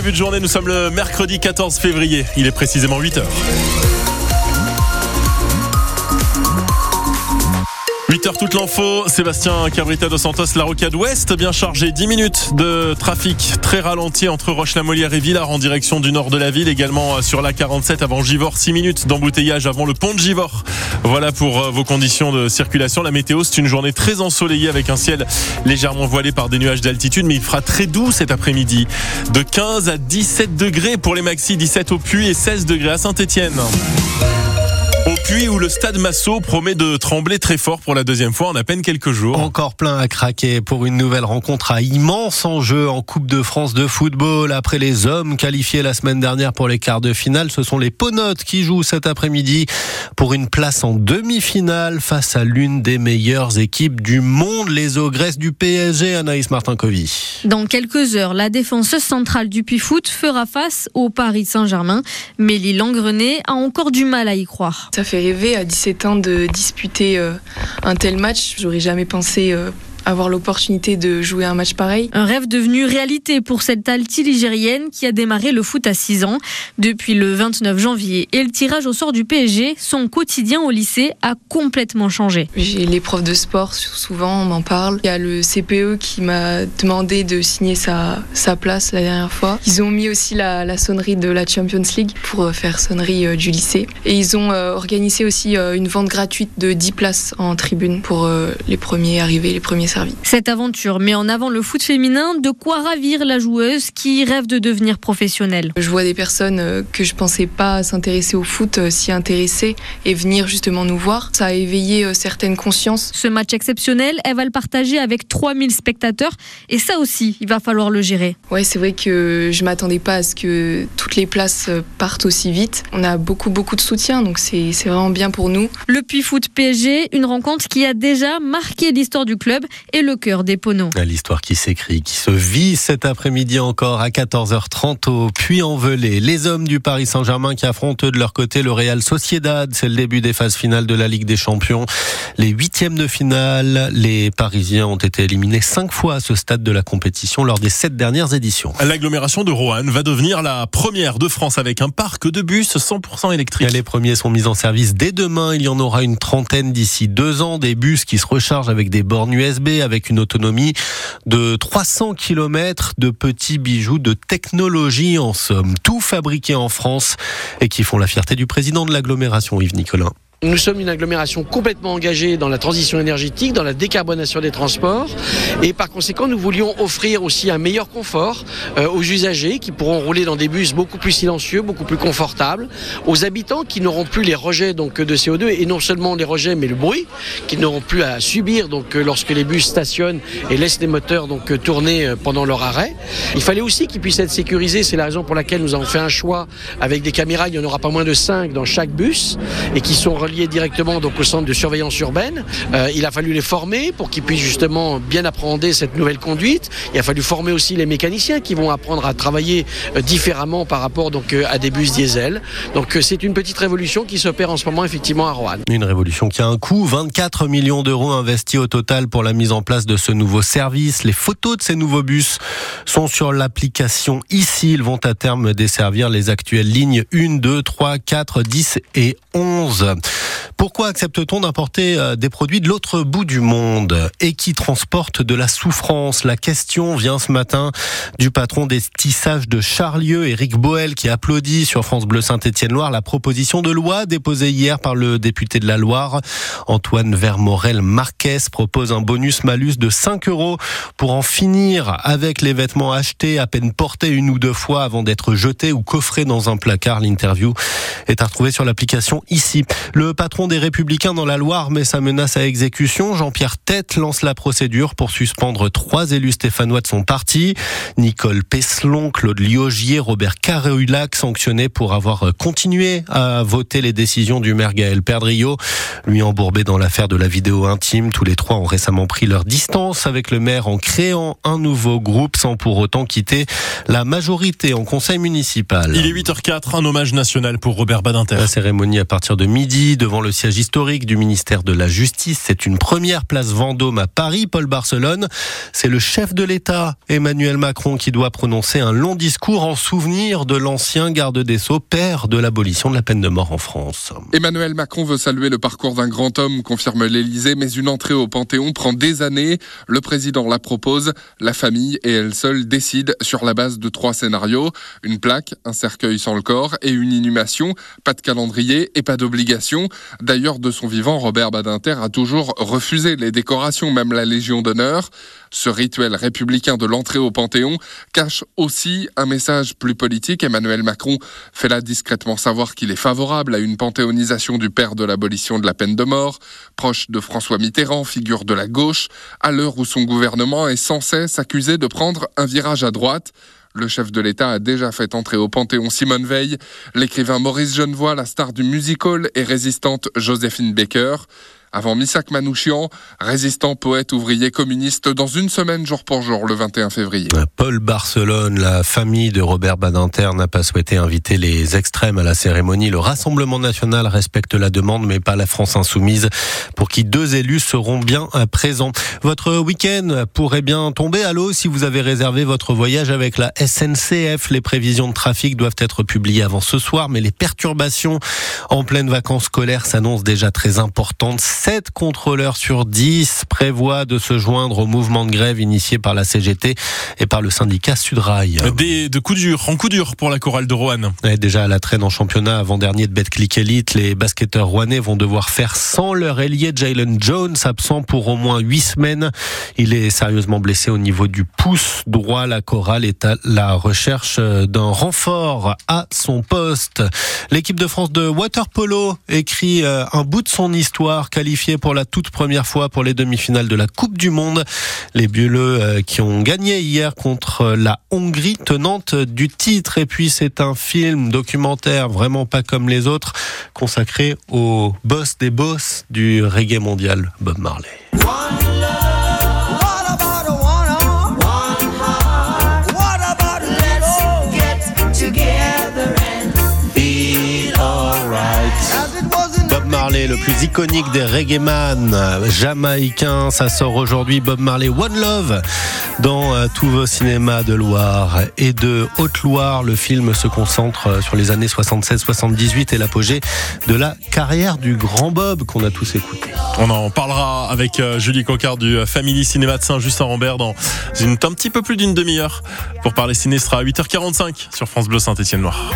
début de journée, nous sommes le mercredi 14 février. Il est précisément 8 heures. 8h toute l'info, Sébastien Cabrita dos Santos, la rocade ouest, bien chargée, 10 minutes de trafic très ralenti entre Roche-la-Molière et Villars en direction du nord de la ville, également sur la 47 avant Givors, 6 minutes d'embouteillage avant le pont de Givors. Voilà pour euh, vos conditions de circulation. La météo, c'est une journée très ensoleillée avec un ciel légèrement voilé par des nuages d'altitude, mais il fera très doux cet après-midi. De 15 à 17 degrés pour les maxi, 17 au Puy et 16 degrés à Saint-Etienne. Puy où le stade Massot promet de trembler très fort pour la deuxième fois en à peine quelques jours. Encore plein à craquer pour une nouvelle rencontre à immense enjeu en Coupe de France de football. Après les hommes qualifiés la semaine dernière pour les quarts de finale, ce sont les Ponotes qui jouent cet après-midi pour une place en demi-finale face à l'une des meilleures équipes du monde, les Ogresses du PSG, Anaïs Martin-Covy. Dans quelques heures, la défenseuse centrale du Puy Foot fera face au Paris Saint-Germain. Mais Langrenet a encore du mal à y croire. Ça fait à 17 ans de disputer euh, un tel match. J'aurais jamais pensé euh, avoir l'opportunité de jouer un match pareil. Un rêve devenu réalité pour cette alti-ligérienne qui a démarré le foot à 6 ans. Depuis le 29 janvier et le tirage au sort du PSG, son quotidien au lycée a complètement changé. J'ai les profs de sport, souvent on m'en parle. Il y a le CPE qui m'a demandé de signer sa, sa place la dernière fois. Ils ont mis aussi la, la sonnerie de la Champions League pour euh, faire sonnerie euh, du lycée. Et ils ont euh, organisé aussi une vente gratuite de 10 places en tribune pour les premiers arrivés, les premiers Cette aventure met en avant le foot féminin, de quoi ravir la joueuse qui rêve de devenir professionnelle? Je vois des personnes euh, que je pensais pas s'intéresser au foot euh, s'y intéresser et venir justement nous voir. Ça a éveillé euh, certaines consciences. Ce match exceptionnel, elle va le partager avec 3000 spectateurs et ça aussi, il va falloir le gérer. Ouais, c'est vrai que je m'attendais pas à ce que toutes les places partent aussi vite. On a beaucoup beaucoup de soutien donc c'est vraiment bien pour nous. Le Puy Foot PSG, une rencontre qui a déjà marqué l'histoire du club et le cœur des Poneaux. L'histoire qui s'écrit, qui se vit cet après-midi encore à 14h30 au Puy-en-Velay. Les hommes du Paris Saint-Germain qui affrontent de leur côté le Real Sociedad. C'est le début des phases finales de la Ligue des Champions. Les huitièmes de finale, les Parisiens ont été éliminés cinq fois à ce stade de la compétition lors des sept dernières éditions. L'agglomération de Roanne va devenir la première de France avec un parc de bus 100% électrique. Les premiers sont mis en service dès demain. Il y en aura une trentaine d'ici deux ans. Des bus qui se rechargent avec des bornes USB, avec une autonomie de 300 km de petits bijoux de technologie en somme, tout fabriqué en France et qui font la fierté du président de l'agglomération Yves Nicolin. Nous sommes une agglomération complètement engagée dans la transition énergétique, dans la décarbonation des transports. Et par conséquent nous voulions offrir aussi un meilleur confort euh, aux usagers qui pourront rouler dans des bus beaucoup plus silencieux, beaucoup plus confortables, aux habitants qui n'auront plus les rejets donc de CO2 et non seulement les rejets mais le bruit qui n'auront plus à subir donc euh, lorsque les bus stationnent et laissent les moteurs donc euh, tourner pendant leur arrêt. Il fallait aussi qu'ils puissent être sécurisés, c'est la raison pour laquelle nous avons fait un choix avec des caméras, il n'y en aura pas moins de 5 dans chaque bus et qui sont liés directement donc au centre de surveillance urbaine. Euh, il a fallu les former pour qu'ils puissent justement bien appréhender cette nouvelle conduite. Il a fallu former aussi les mécaniciens qui vont apprendre à travailler euh, différemment par rapport donc euh, à des bus diesel. Donc c'est une petite révolution qui s'opère en ce moment effectivement à Roanne. Une révolution qui a un coût, 24 millions d'euros investis au total pour la mise en place de ce nouveau service. Les photos de ces nouveaux bus sont sur l'application ici. Ils vont à terme desservir les actuelles lignes 1, 2, 3, 4, 10 et 11. Pourquoi accepte-t-on d'importer euh, des produits de l'autre bout du monde et qui transportent de la souffrance? La question vient ce matin du patron des tissages de Charlieu, Éric Boel, qui applaudit sur France Bleu Saint-Étienne-Loire la proposition de loi déposée hier par le député de la Loire. Antoine Vermorel Marquez propose un bonus-malus de 5 euros pour en finir avec les vêtements achetés à peine portés une ou deux fois avant d'être jetés ou coffrés dans un placard. L'interview est à retrouver sur l'application ici. Le patron des Républicains dans la Loire met sa menace à exécution. Jean-Pierre Tête lance la procédure pour suspendre trois élus stéphanois de son parti. Nicole Peslon, Claude Liogier, Robert Carreulac sanctionnés pour avoir continué à voter les décisions du maire Gaël Perdriau. Lui embourbé dans l'affaire de la vidéo intime, tous les trois ont récemment pris leur distance avec le maire en créant un nouveau groupe sans pour autant quitter la majorité en conseil municipal. Il est 8h04, un hommage national pour Robert Badinter. La cérémonie à partir de midi devant le siège historique du ministère de la Justice. C'est une première place Vendôme à Paris, Paul Barcelone. C'est le chef de l'État, Emmanuel Macron, qui doit prononcer un long discours en souvenir de l'ancien garde des Sceaux, père de l'abolition de la peine de mort en France. Emmanuel Macron veut saluer le parcours d'un grand homme, confirme l'Élysée, mais une entrée au Panthéon prend des années. Le président la propose, la famille et elle seule décident sur la base de trois scénarios. Une plaque, un cercueil sans le corps et une inhumation. Pas de calendrier et pas d'obligation. D'ailleurs, de son vivant, Robert Badinter a toujours refusé les décorations, même la Légion d'honneur. Ce rituel républicain de l'entrée au Panthéon cache aussi un message plus politique. Emmanuel Macron fait là discrètement savoir qu'il est favorable à une panthéonisation du père de l'abolition de la peine de mort, proche de François Mitterrand, figure de la gauche, à l'heure où son gouvernement est sans cesse accusé de prendre un virage à droite. Le chef de l'État a déjà fait entrer au Panthéon Simone Veil, l'écrivain Maurice Genevoix, la star du musical et résistante Joséphine Baker avant Misak Manouchian, résistant, poète, ouvrier, communiste, dans une semaine jour pour jour, le 21 février. Paul Barcelone, la famille de Robert Badinter n'a pas souhaité inviter les extrêmes à la cérémonie. Le Rassemblement national respecte la demande, mais pas la France insoumise, pour qui deux élus seront bien présents. Votre week-end pourrait bien tomber à l'eau si vous avez réservé votre voyage avec la SNCF. Les prévisions de trafic doivent être publiées avant ce soir, mais les perturbations en pleine vacances scolaires s'annoncent déjà très importantes 7 contrôleurs sur 10 prévoient de se joindre au mouvement de grève initié par la CGT et par le syndicat Sudrail. Des de coups durs, en coup dur pour la chorale de Rouen. déjà à la traîne en championnat avant-dernier de Betclic Elite, les basketteurs rouennais vont devoir faire sans leur ailier Jalen Jones, absent pour au moins 8 semaines. Il est sérieusement blessé au niveau du pouce droit. La chorale est à la recherche d'un renfort à son poste. L'équipe de France de water polo écrit euh, un bout de son histoire pour la toute première fois pour les demi-finales de la Coupe du Monde. Les Bleus euh, qui ont gagné hier contre la Hongrie, tenante du titre. Et puis c'est un film documentaire vraiment pas comme les autres, consacré au boss des boss du reggae mondial, Bob Marley. Marley, le plus iconique des reggae-man jamaïcains. Ça sort aujourd'hui Bob Marley One Love dans euh, tous vos cinémas de Loire et de Haute-Loire. Le film se concentre euh, sur les années 76-78 et l'apogée de la carrière du grand Bob qu'on a tous écouté. On en parlera avec euh, Julie Cocard du Family Cinéma de Saint-Just-en-Rambert dans une, un petit peu plus d'une demi-heure pour parler ciné. sera à 8h45 sur France Bleu Saint-Étienne-Noir.